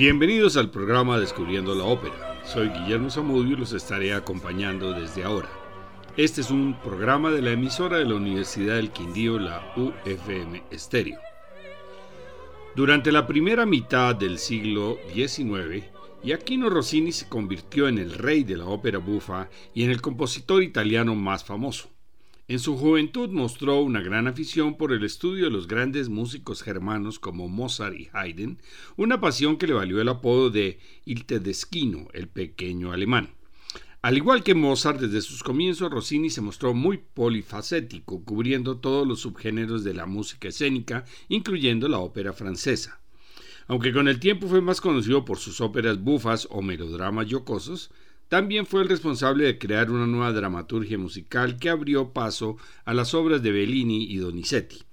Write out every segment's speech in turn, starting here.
Bienvenidos al programa Descubriendo la Ópera. Soy Guillermo Zamudio y los estaré acompañando desde ahora. Este es un programa de la emisora de la Universidad del Quindío, la UFM Estéreo. Durante la primera mitad del siglo XIX, Giacchino Rossini se convirtió en el rey de la ópera bufa y en el compositor italiano más famoso. En su juventud mostró una gran afición por el estudio de los grandes músicos germanos como Mozart y Haydn, una pasión que le valió el apodo de Il Tedeschino, el pequeño alemán. Al igual que Mozart, desde sus comienzos Rossini se mostró muy polifacético, cubriendo todos los subgéneros de la música escénica, incluyendo la ópera francesa. Aunque con el tiempo fue más conocido por sus óperas bufas o melodramas jocosos, también fue el responsable de crear una nueva dramaturgia musical que abrió paso a las obras de Bellini y Donizetti.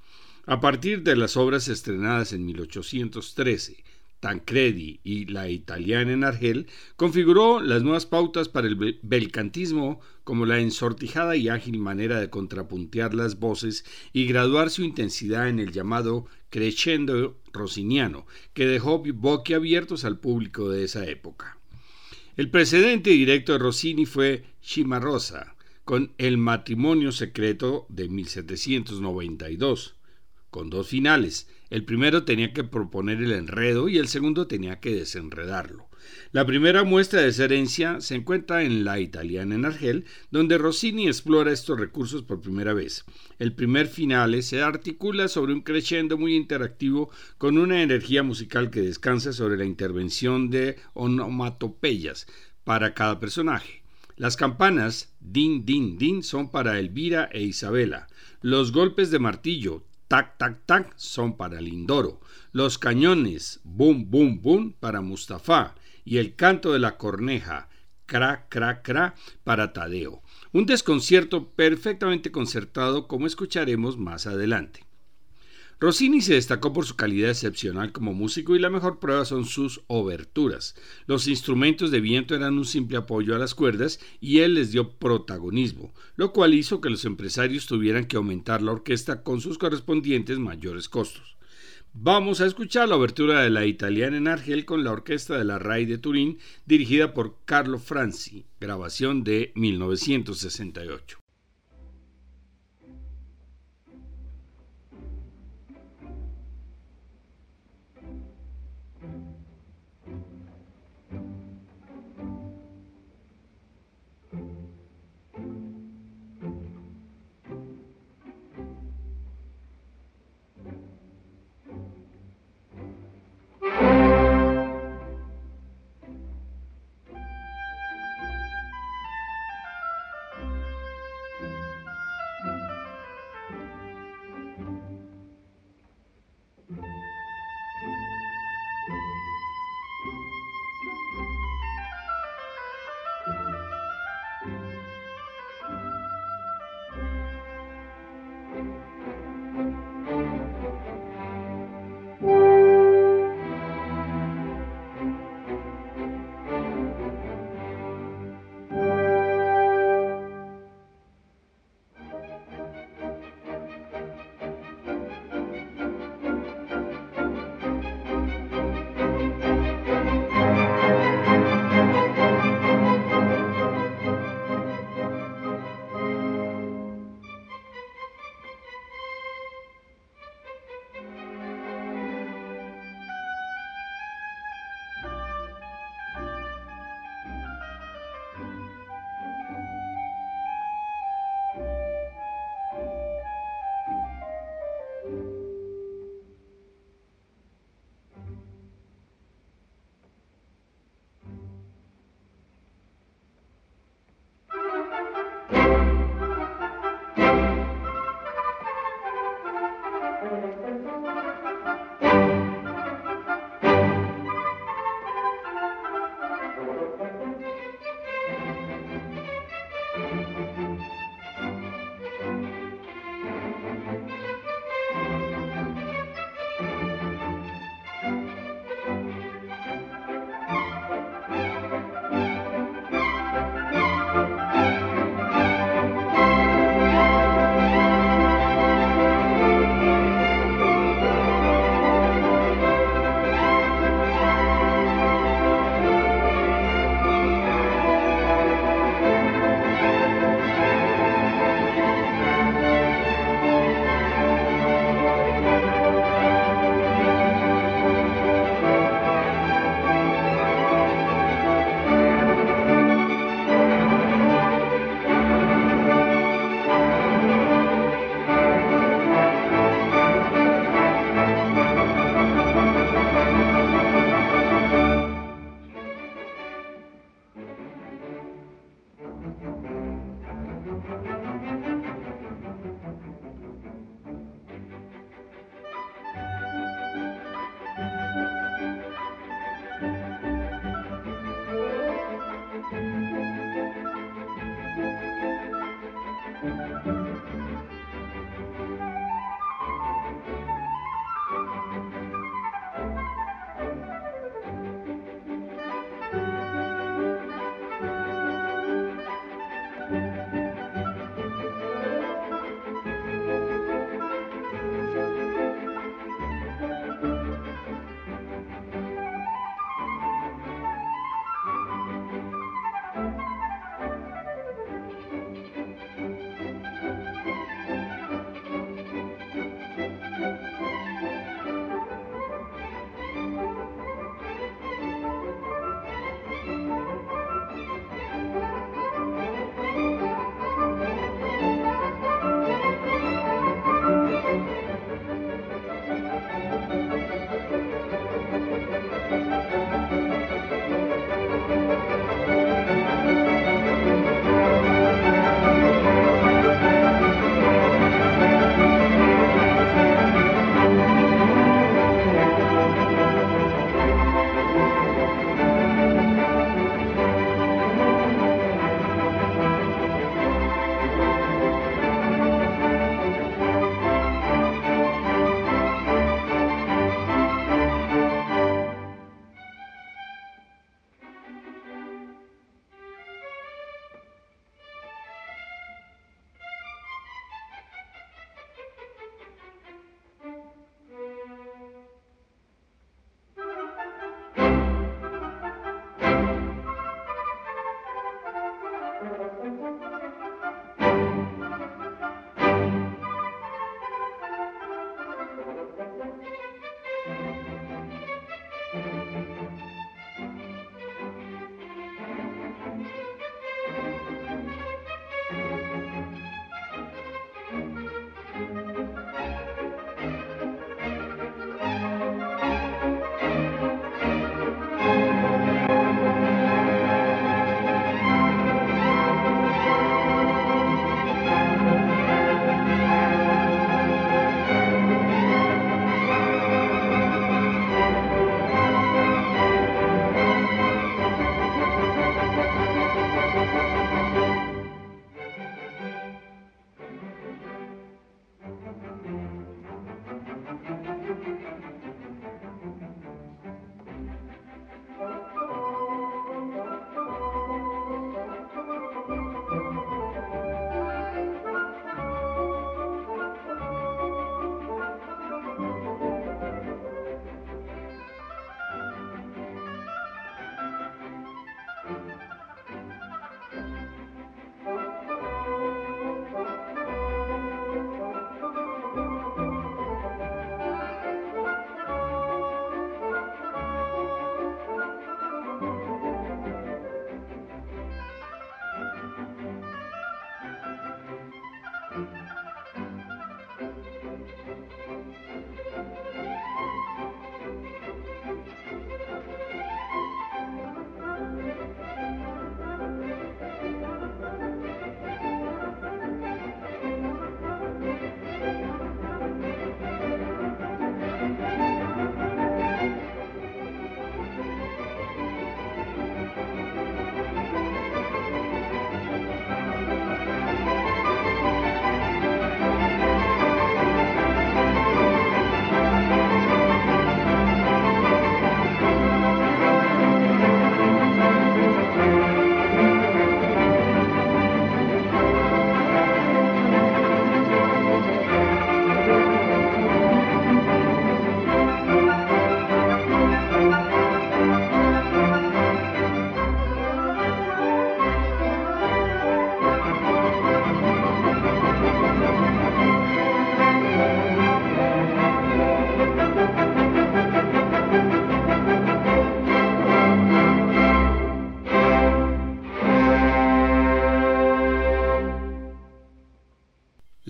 A partir de las obras estrenadas en 1813, Tancredi y La Italiana en Argel, configuró las nuevas pautas para el belcantismo como la ensortijada y ágil manera de contrapuntear las voces y graduar su intensidad en el llamado crescendo rossiniano, que dejó boquiabiertos al público de esa época. El precedente directo de Rossini fue Cimarosa, con El matrimonio secreto de 1792, con dos finales. El primero tenía que proponer el enredo y el segundo tenía que desenredarlo. La primera muestra de esa herencia se encuentra en La italiana en Argel, donde Rossini explora estos recursos por primera vez. El primer finale se articula sobre un crescendo muy interactivo con una energía musical que descansa sobre la intervención de onomatopeyas para cada personaje. Las campanas din din din son para Elvira e Isabela. Los golpes de martillo tac tac tac son para Lindoro. Los cañones bum bum bum para Mustafa y el canto de la corneja, cra, cra, cra, para Tadeo. Un desconcierto perfectamente concertado como escucharemos más adelante. Rossini se destacó por su calidad excepcional como músico y la mejor prueba son sus oberturas. Los instrumentos de viento eran un simple apoyo a las cuerdas y él les dio protagonismo, lo cual hizo que los empresarios tuvieran que aumentar la orquesta con sus correspondientes mayores costos. Vamos a escuchar la obertura de la italiana en Argel con la orquesta de la RAI de Turín, dirigida por Carlo Franzi, grabación de 1968.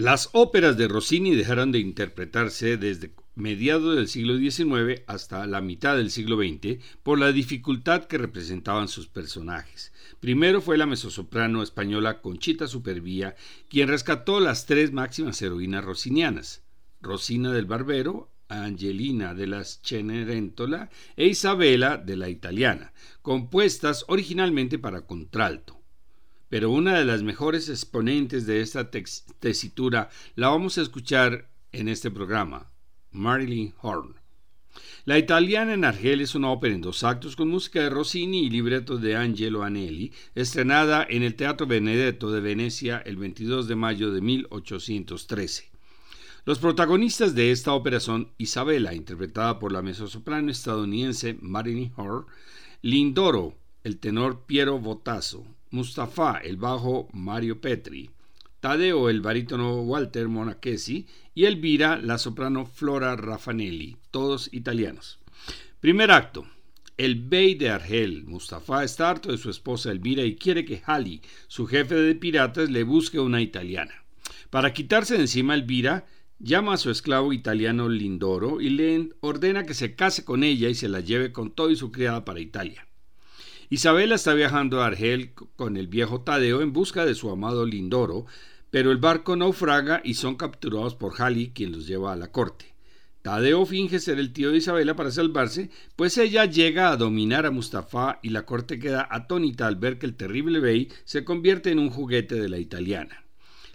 Las óperas de Rossini dejaron de interpretarse desde mediados del siglo XIX hasta la mitad del siglo XX por la dificultad que representaban sus personajes. Primero fue la mezzosoprano española Conchita Supervía quien rescató las tres máximas heroínas rossinianas, Rosina del Barbero, Angelina de las Cenerentola e Isabela de la Italiana, compuestas originalmente para contralto pero una de las mejores exponentes de esta tesitura la vamos a escuchar en este programa, Marilyn Horn. La italiana en Argel es una ópera en dos actos con música de Rossini y libreto de Angelo Anelli, estrenada en el Teatro Benedetto de Venecia el 22 de mayo de 1813. Los protagonistas de esta ópera son Isabela, interpretada por la mezzosoprano estadounidense Marilyn Horn, Lindoro, el tenor Piero Botasso, Mustafa, el bajo Mario Petri, Tadeo, el barítono Walter Monachesi y Elvira, la soprano Flora Raffanelli, todos italianos. Primer acto. El bey de Argel, Mustafa, está harto de su esposa Elvira y quiere que Hali, su jefe de piratas, le busque una italiana. Para quitarse de encima Elvira, llama a su esclavo italiano Lindoro y le ordena que se case con ella y se la lleve con todo y su criada para Italia. Isabela está viajando a Argel con el viejo Tadeo en busca de su amado Lindoro, pero el barco naufraga y son capturados por Hali, quien los lleva a la corte. Tadeo finge ser el tío de Isabela para salvarse, pues ella llega a dominar a Mustafa y la corte queda atónita al ver que el terrible bey se convierte en un juguete de la italiana.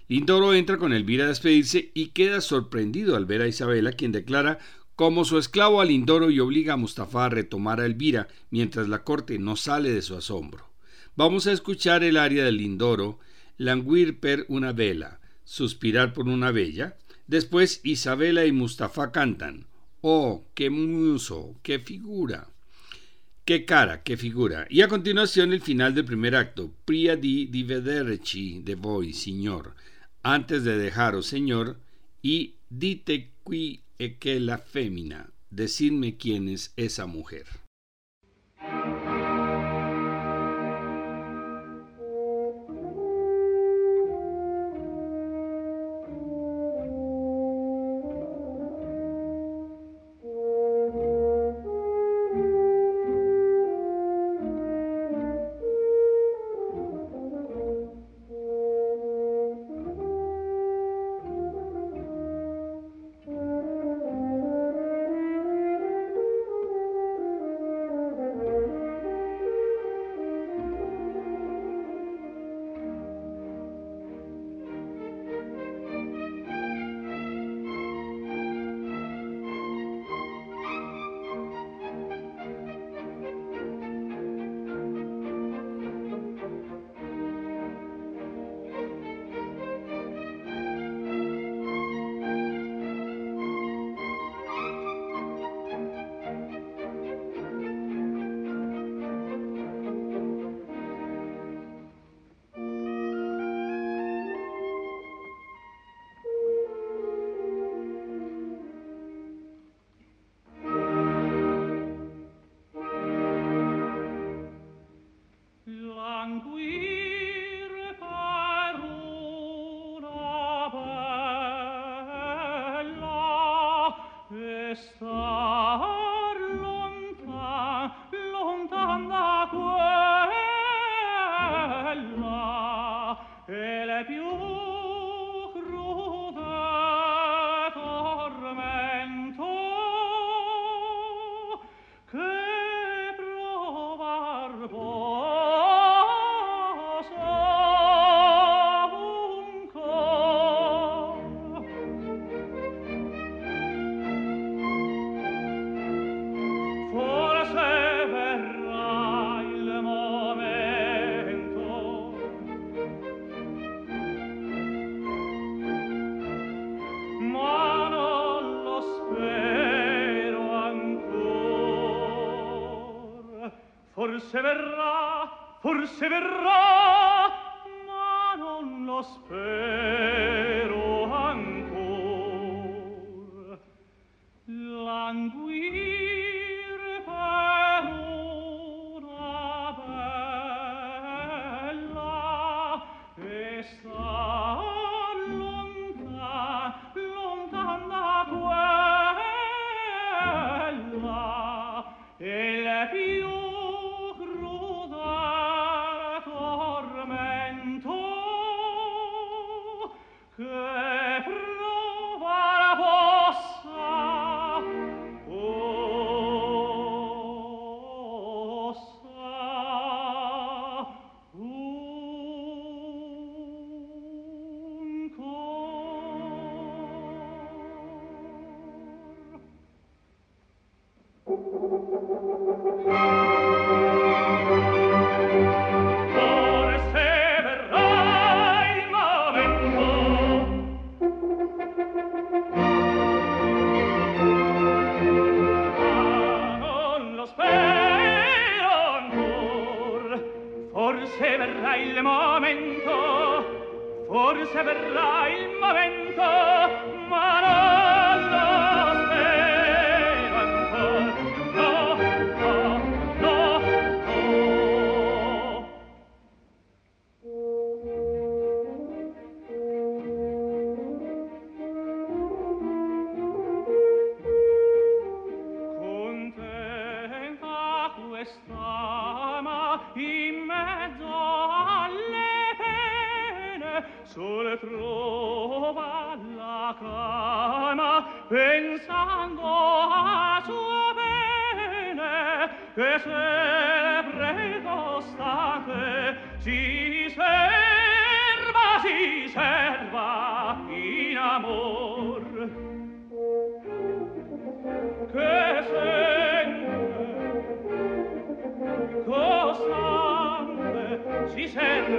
Lindoro entra con Elvira a despedirse y queda sorprendido al ver a Isabela, quien declara como su esclavo al Indoro y obliga a Mustafa a retomar a Elvira mientras la corte no sale de su asombro. Vamos a escuchar el aria del Lindoro, languir per una vela, suspirar por una bella. Después Isabela y Mustafa cantan. Oh, qué muso, qué figura. Qué cara, qué figura. Y a continuación el final del primer acto. Pria di divederci de voi, signor. Antes de dejaros, señor, y dite qui que la fémina, decidme quién es esa mujer. forse verrà forse verrà ma non lo spero verrà il momento forse verrà il momento ma non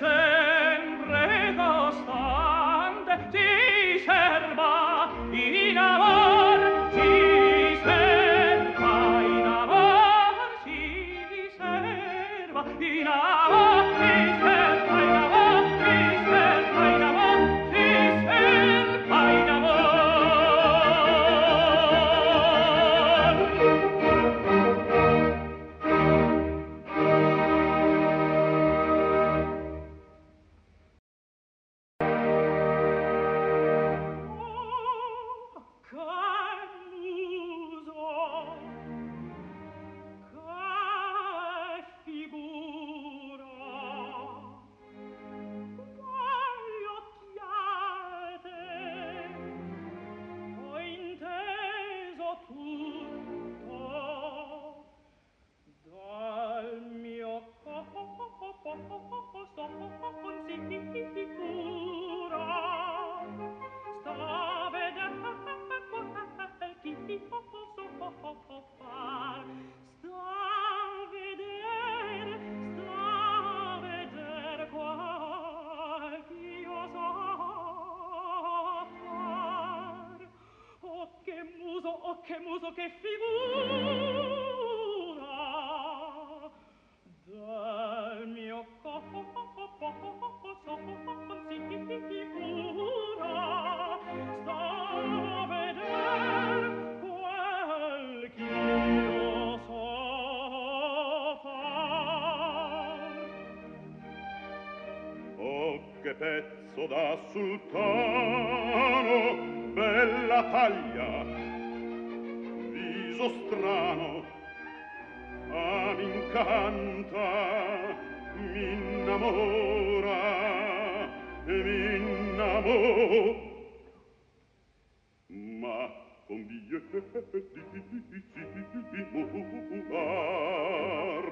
Say. chiuso che figura del mio corpo si sta a veder quel ch'io so far oh che pezzo da sultano bella taglia viso strano. Ah, m'incanta m'innamora mi innamora ma con di molar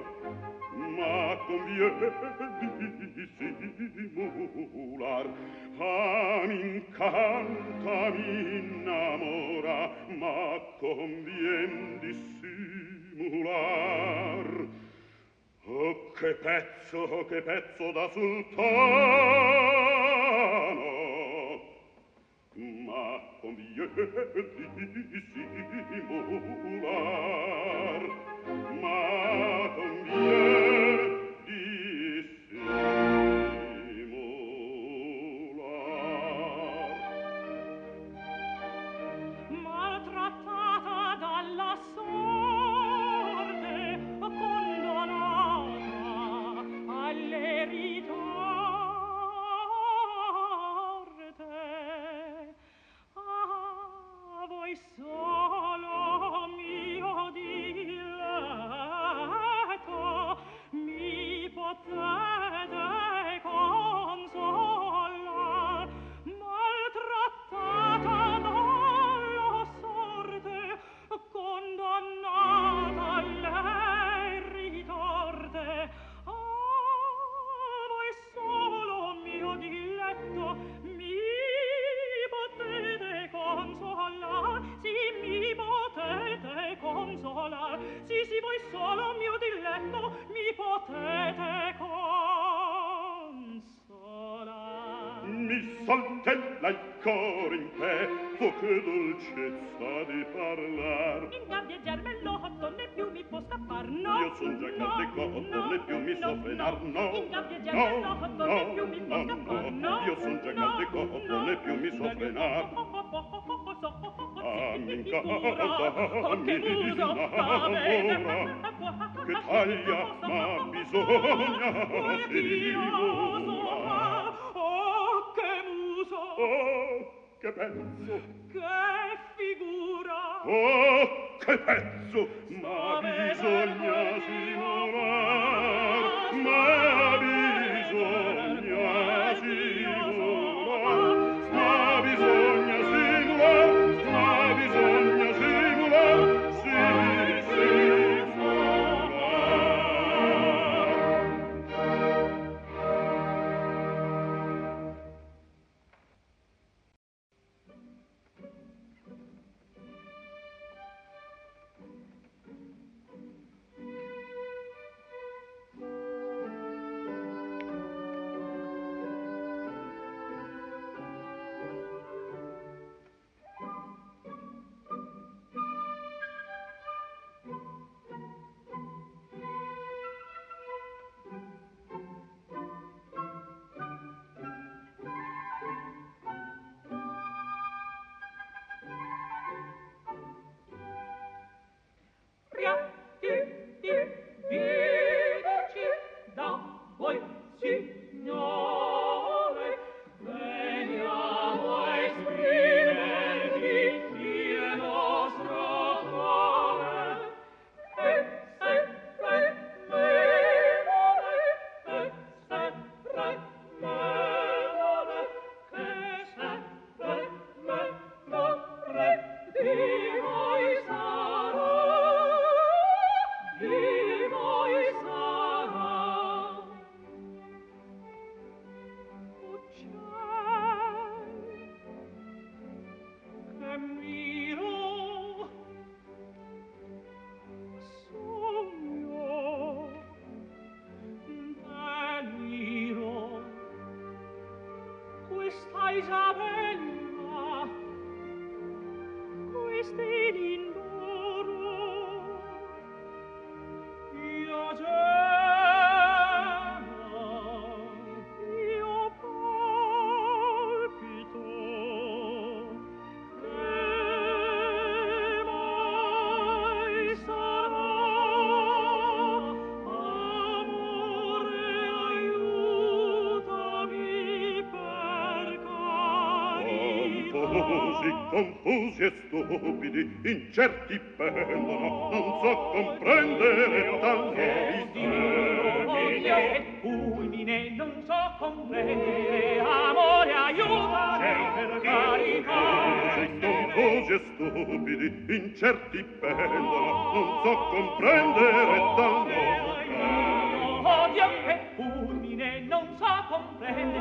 ma con di molar ah, mi incanta mi pezzo, che pezzo da sultano! Ma conviene dissimular no, non più mi fa scappare. No, io son già grande corpo, né più mi so frenar. Ah, mi incanta, mi disna, che taglia, ma bisogna finirla. Oh, che muso! Oh, che pezzo! Che figura! Oh, che pezzo! Ma bisogna finirla. confusi e stupidi incerti pendono non so comprendere tante vite fulmine non so comprendere. Amore aiuta per carità. confusi e stupidi incerti pendono non so comprendere tante odio e fulmine non so comprendere.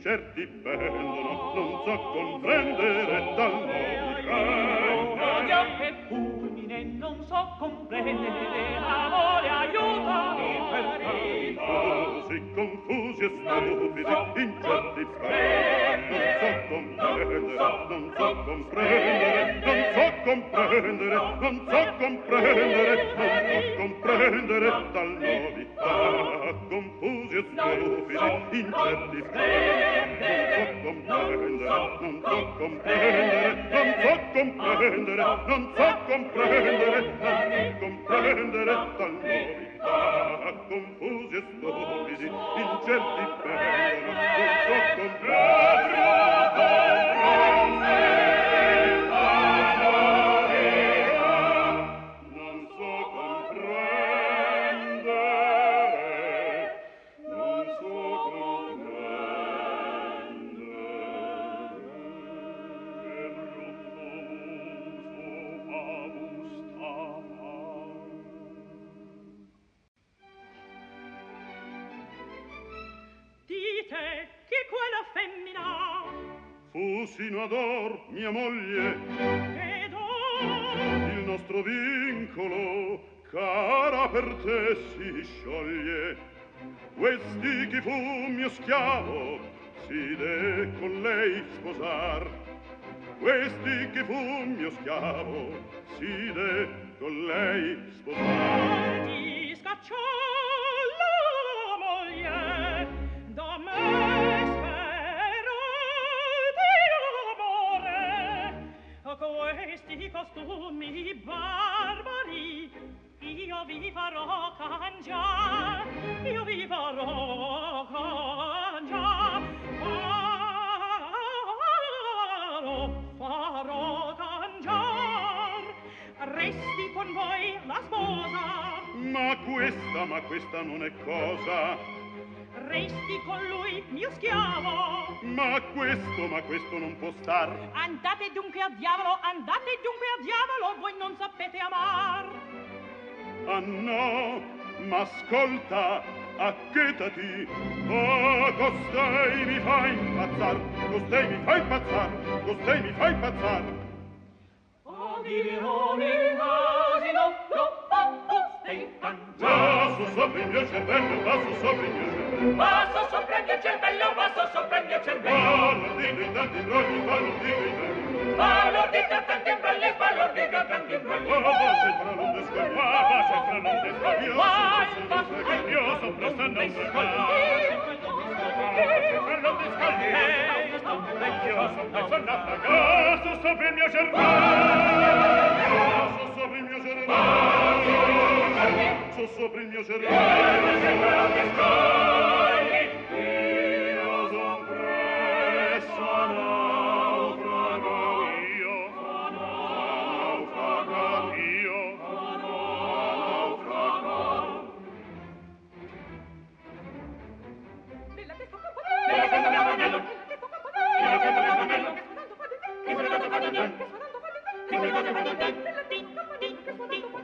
certi pendono, non so comprendere dal nome che... Odio che fulmine, non so comprendere l'amore altri confusi e stupidi incerti fra non so comprendere non so comprendere non so comprendere non so comprendere non so comprendere tal novità confusi e stupidi incerti fra non so comprendere non so comprendere non so comprendere non so comprendere non so comprendere tal novità. Ah, confusi e stupidi, incerti per non so comprendere. Sino ad or mia moglie. Ed ora il nostro vincolo cara per te si scioglie. Questi chi fu mio schiavo si de con lei sposar. Questi che fu mio schiavo si de con lei sposar. Ti scacciò la moglie questi costumi barbari io vi farò cangiar io vi farò cangiar. Farò farò cangiar. Resti con voi la sposa. Ma questa ma questa non è cosa. Resti con lui mio schiavo. Ma questo ma questo non può star. Andate dunque a diavolo andate dunque a diavolo voi non sapete amar. Ah no ma ascolta acchetati oh costei mi fa impazzar costei mi fa impazzar costei mi fa impazzar. Oh asino no costei Basso sopra il mio cervello, basso sopra il mio cervello. Basso sopra il mio cervello, basso sopra il mio cervello. Parlo di tanti brogli, parlo di tanti Parlo di cantanti brogli, parlo di cantanti brogli. Oh, sopra non descolpa, va sopra non descolpa. Io sopra che io sopra sta non descolpa. Sopra non descolpa. Io sopra sono naufragato sopra il mio cervello. Basso sopra il mio cervello braccio sopra il mio cervello. Thank you.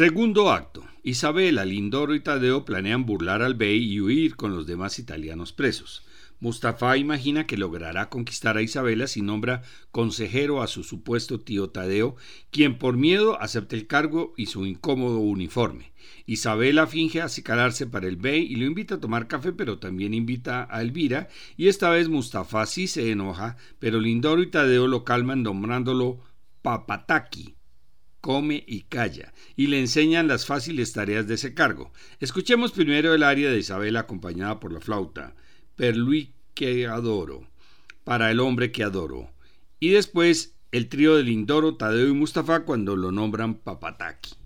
Segundo acto. Isabela, Lindoro y Tadeo planean burlar al bey y huir con los demás italianos presos. Mustafa imagina que logrará conquistar a Isabela si nombra consejero a su supuesto tío Tadeo, quien por miedo acepta el cargo y su incómodo uniforme. Isabela finge acicalarse para el bey y lo invita a tomar café, pero también invita a Elvira, y esta vez Mustafa sí se enoja, pero Lindoro y Tadeo lo calman nombrándolo Papataki, come y calla, y le enseñan las fáciles tareas de ese cargo. Escuchemos primero el aria de Isabela acompañada por la flauta per lui que adoro, para el hombre que adoro. Y después el trío de Lindoro, Tadeo y Mustafa cuando lo nombran Papataki.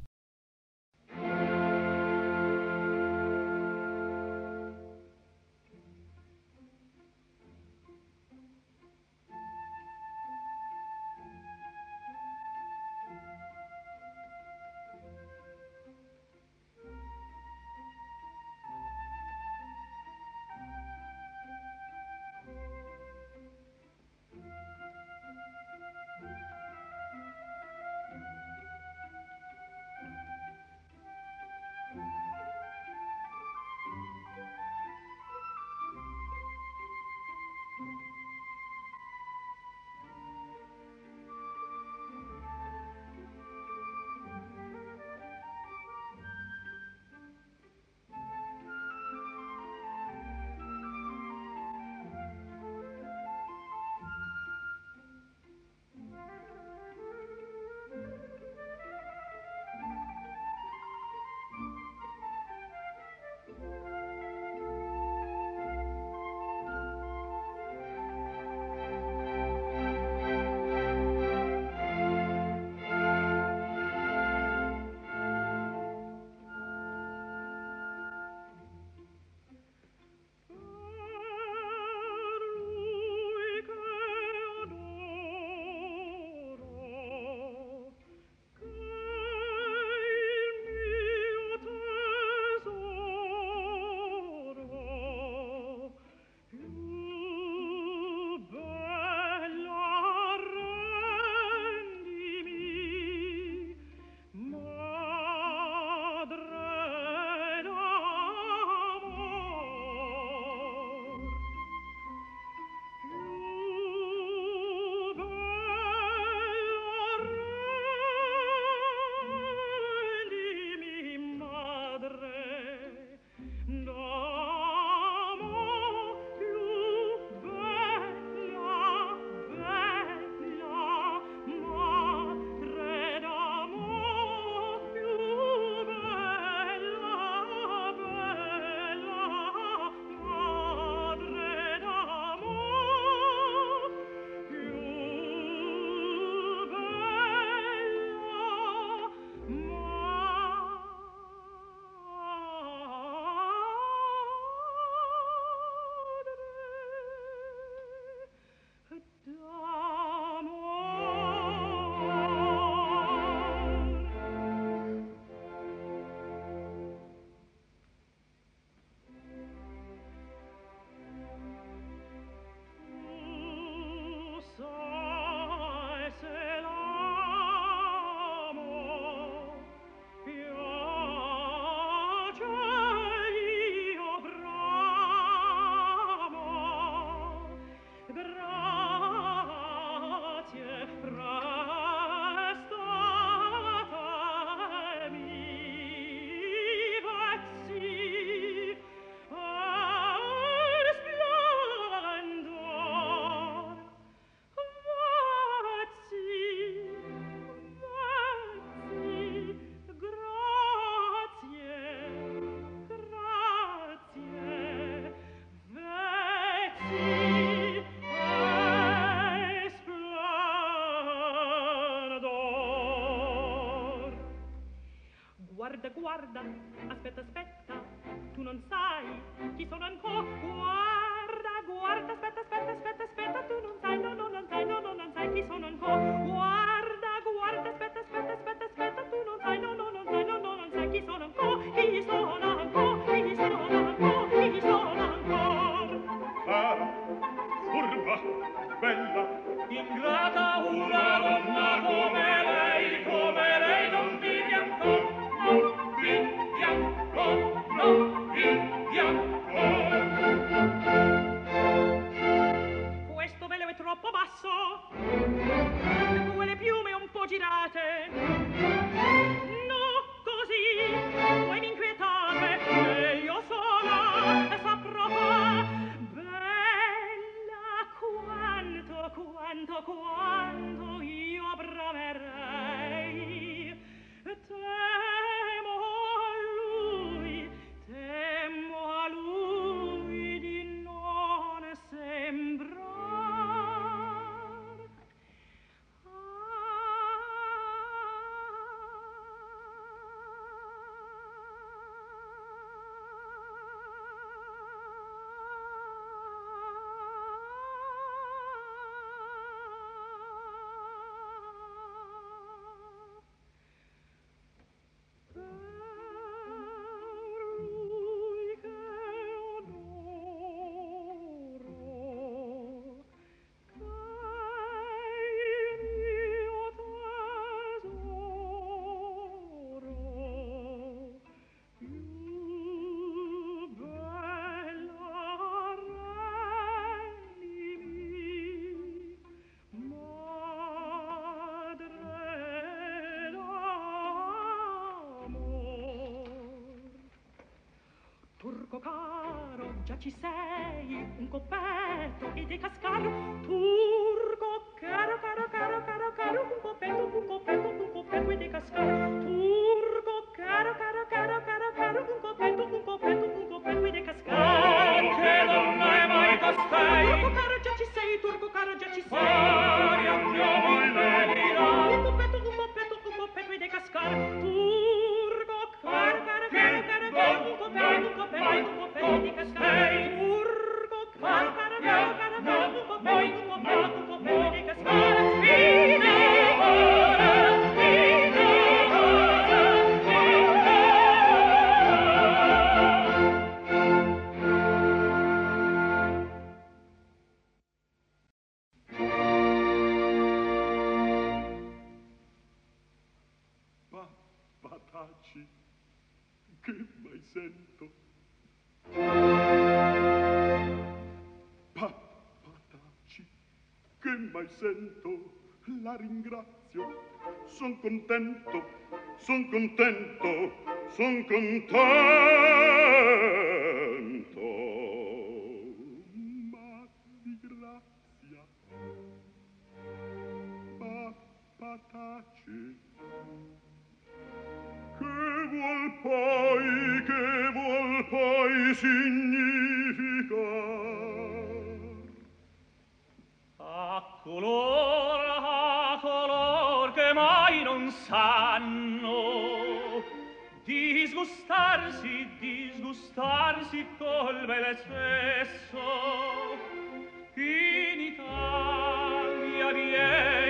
Guarda, aspetta, aspetta, ci sei un coppetto e dei cascaglio tu son contento, son contento, son contento. Ma di grazia, ma patace, che vuol poi, che vuol poi significar? A color sanno disgustarsi disgustarsi col bel sesso. In Italia viene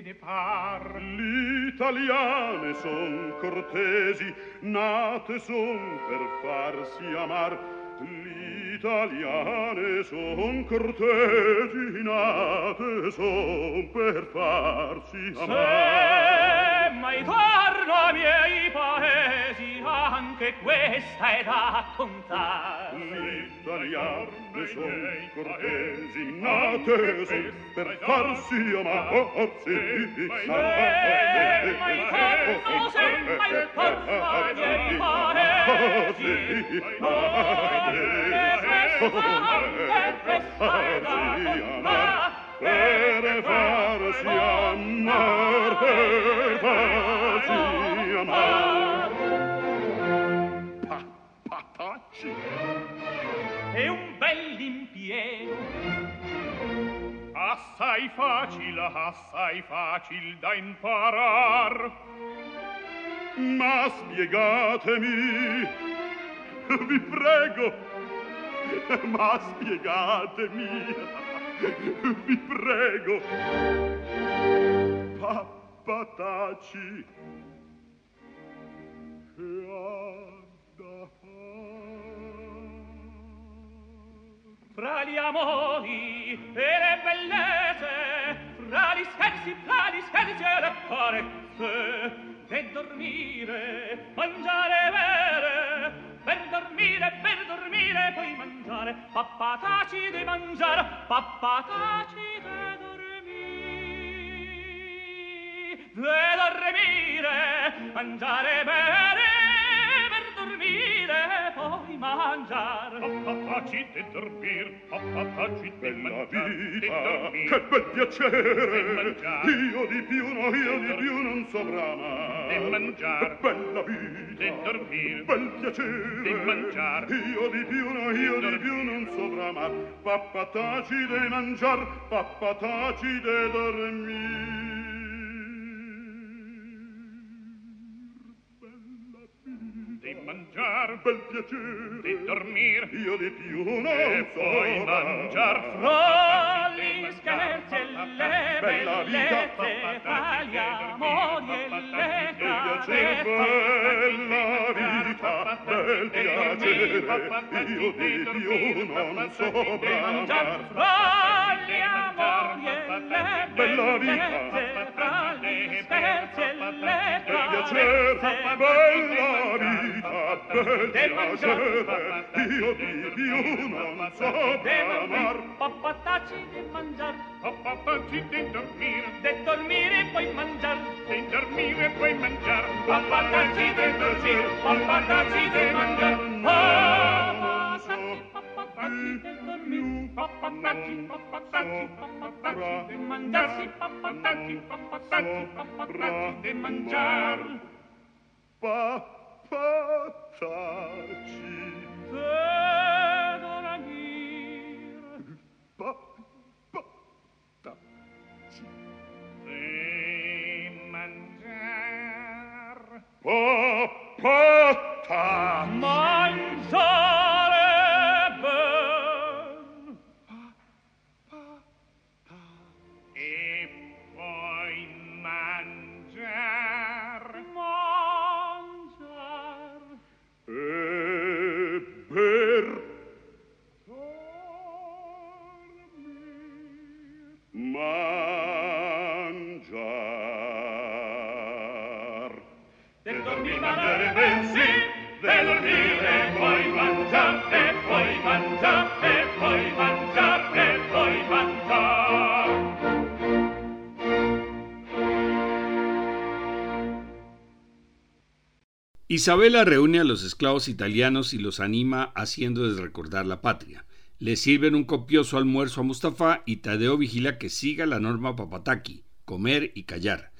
che ne par. L'italiane son cortesi nate son per farsi amar l'italiane son cortesi nate son per farsi amar se mai torno miei anche questa è da contare. L'italiane son cortesi, nate son per farsi amarsi. Mai terno sembra il porfare paresi, mai terno per farsi amare, per farsi amare, per farsi amare. Patacci. È un bell'impiego Assai facil, assai facil da imparar. Ma spiegatemi, vi prego, ma spiegatemi, vi prego. Pappa taci, ha fra gli amori e le bellezze fra gli scherzi fra gli scherzi e le carezze e dormire mangiare e bere per dormire per dormire poi mangiare. Papà taci di mangiare papà taci di dormire di dormire mangiare e bere mangiar. Papà facci dormir Papà facci di mangiar Bella vita, che bel piacere. Io di più no, io di più non saprà mai Di mangiar Bella vita, di dormir. Bel piacere. Di mangiar Io di più no, io di più non saprà mai Papà taci mangiar Papà de dormir mangiar bel piacere di dormir. io di più non e so poi mangiar Fra gli scherzi e le vita, bellezze, fra gli amori e le carezze, bella vita bel piacere io di più non so mangiar bramar fra andiamo le bella vita tra le scherze e le travette bella vita bel piacere io di più non so amar pappataci di mangiar. Pappataci di dormire de dormire poi mangiar di dormire e poi mangiar. Pappataci di dormire pappataci di mangiar. pappataci di dormire non saprà de mangiarsi pappatacchi pappatacchi pappatacchi de mangiar pappatacci Isabela reúne a los esclavos italianos y los anima haciéndoles recordar la patria. Le sirven un copioso almuerzo a Mustafa y Tadeo vigila que siga la norma Papataki, comer y callar.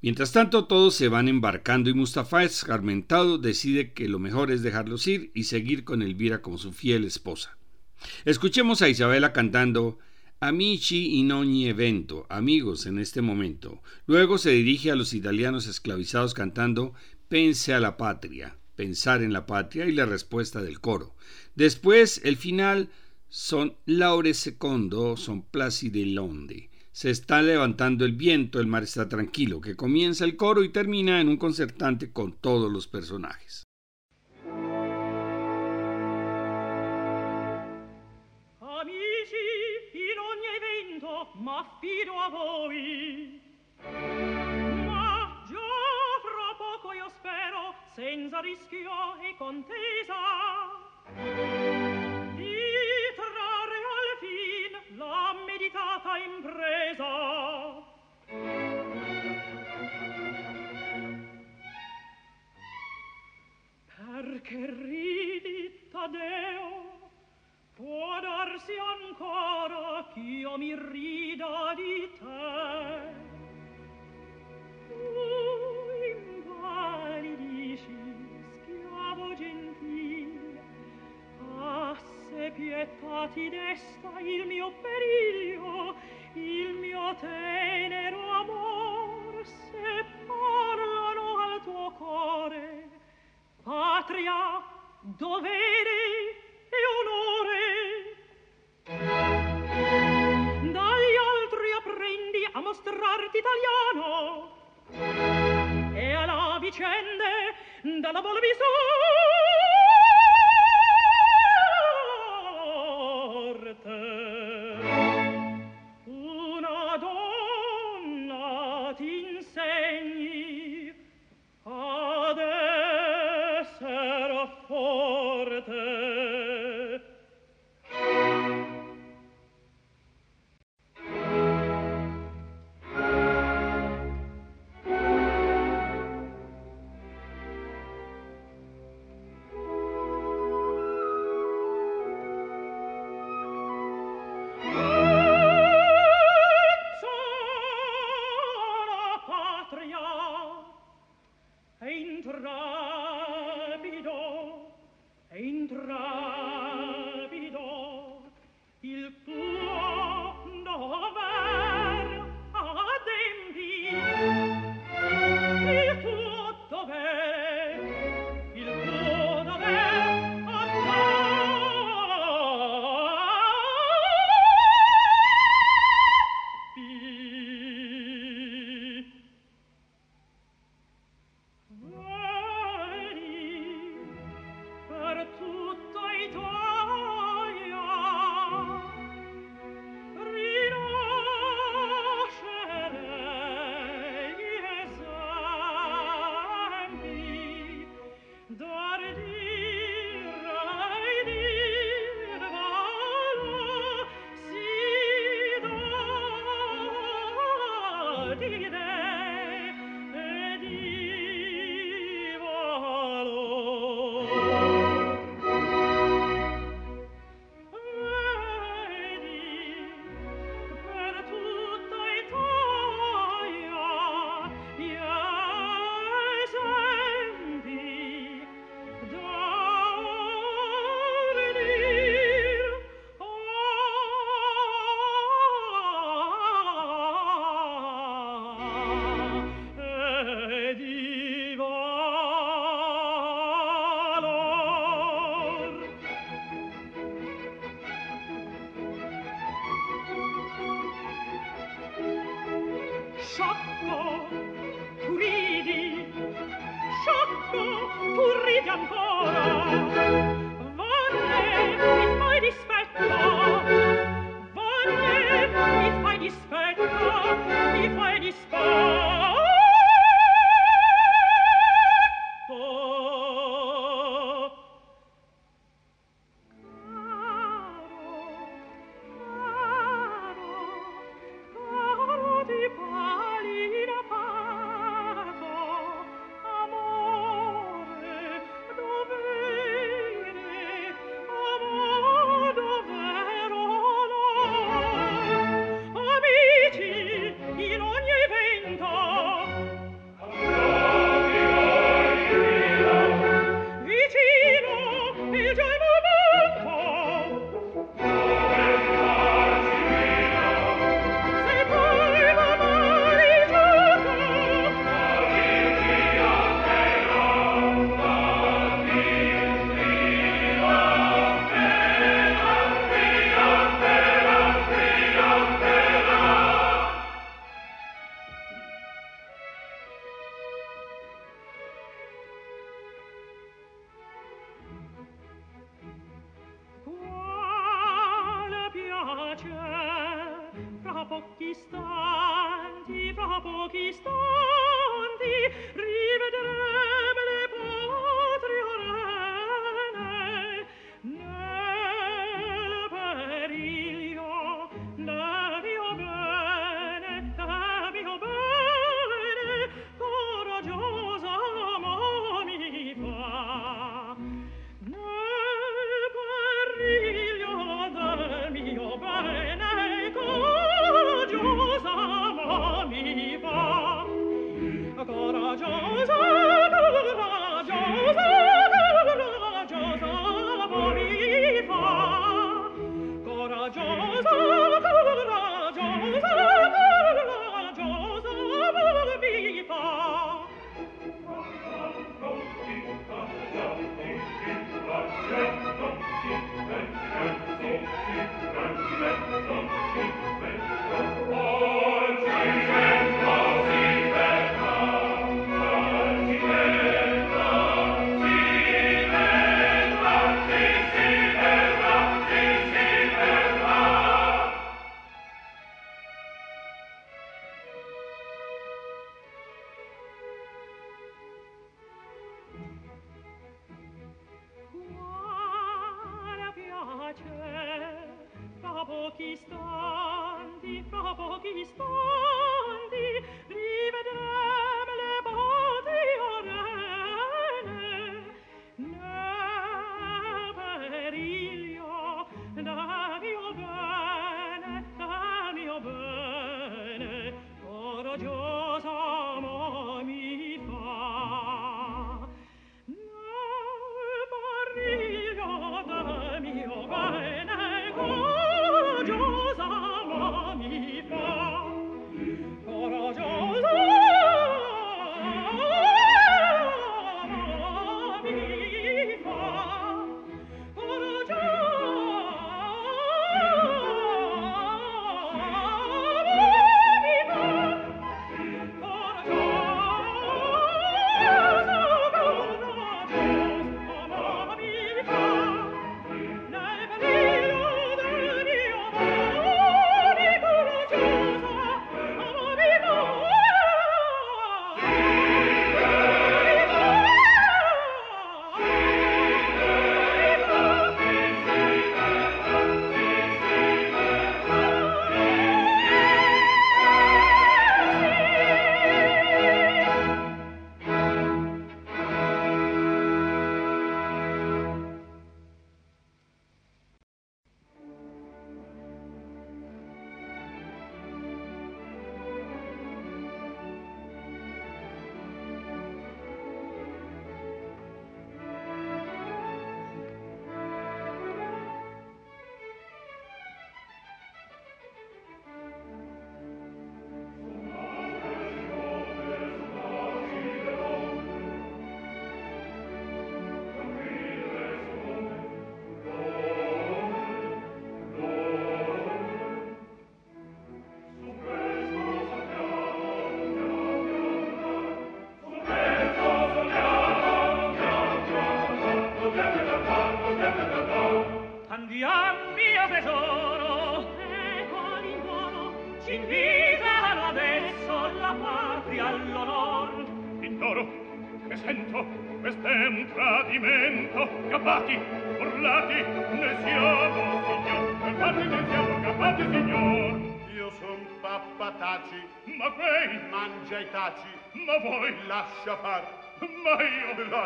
Mientras tanto, todos se van embarcando y Mustafa, escarmentado, decide que lo mejor es dejarlos ir y seguir con Elvira como su fiel esposa. Escuchemos a Isabela cantando Amici in ogni evento, amigos en este momento. Luego se dirige a los italianos esclavizados cantando Pense a la patria, pensar en la patria y la respuesta del coro. Después, el final son Laure secondo, son placide londe. Se está levantando el viento, el mar está tranquilo, que comienza el coro y termina en un concertante con todos los personajes. Amici, in ogni evento a voi. senza rischio e contesa. Di trarre al fin la meditata impresa. Perché ridi Taddeo può darsi ancora ch'io mi rida di te. Pietà ti desta il mio periglio, il mio tenero amor, se parlano al tuo core, patria, dovere e onore. Dagli altri apprendi a mostrarti italiano e alla vicende dalla volvi sorte. rapido, entra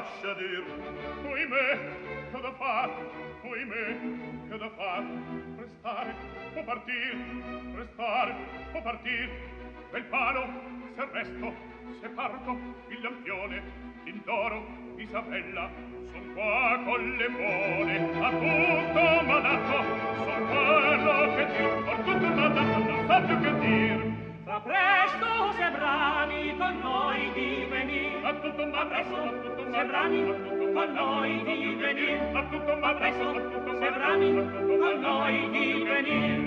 lascia dir me che da far? Me, che da far? Restare o partir restare o partir. Bel palo se resto se parto il lampione d'indoro Isabella son qua con le buone, a tutto malato son quello che dir a tutto malato non sa più che dir. Fa presto se brani con noi di venir a tutto m'ha presto a tutto se brani con noi di venir a tutto m'ha presto se brani con noi di venir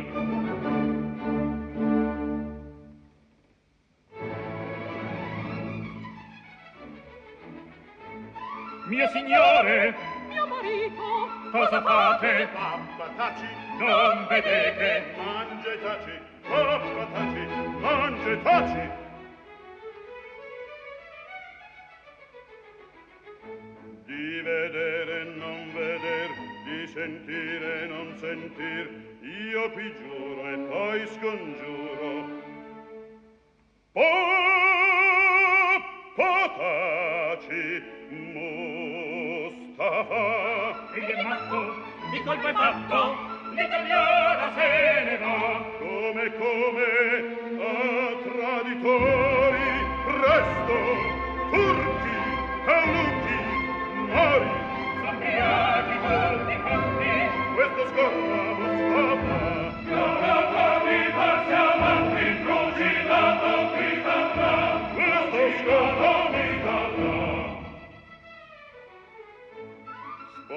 Mio signore, Mio marito, cosa fate? pappa taci. Non vedete? mangia taci. Pappa taci taci, taci! Di vedere non veder, di sentire non sentir, io qui giuro e poi scongiuro. Po, po taci, Mustafa! Egli è matto, di colpo è fatto, l'italiana se ne va! come come a traditori presto turchi caulucchi mori sappiati tutti quanti. Questo scorta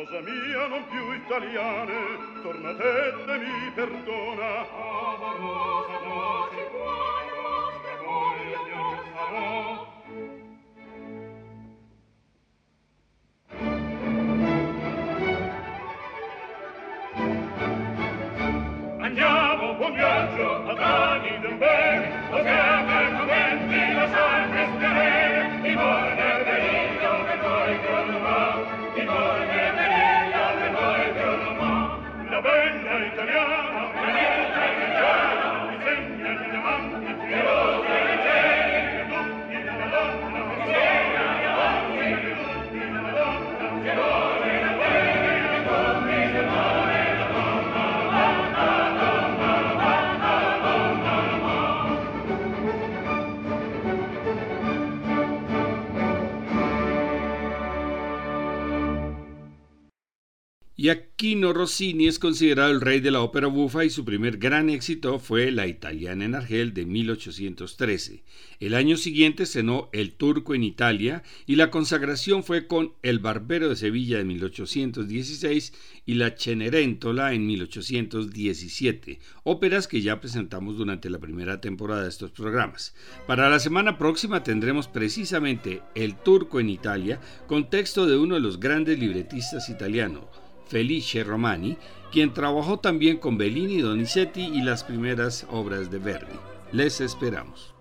Cosa mia non più italiane, torna te e mi perdona. Amorosa voce, cuore vostre, voglio io sarò. Andiamo, buon viaggio! Giacchino Rossini es considerado el rey de la ópera bufa y su primer gran éxito fue La italiana en Argel de 1813. El año siguiente cenó El turco en Italia y la consagración fue con El barbero de Sevilla de 1816 y La Cenerentola en 1817, óperas que ya presentamos durante la primera temporada de estos programas. Para la semana próxima tendremos precisamente El turco en Italia con texto de uno de los grandes libretistas italianos, Felice Romani, quien trabajó también con Bellini, Donizetti y las primeras obras de Verdi. Les esperamos.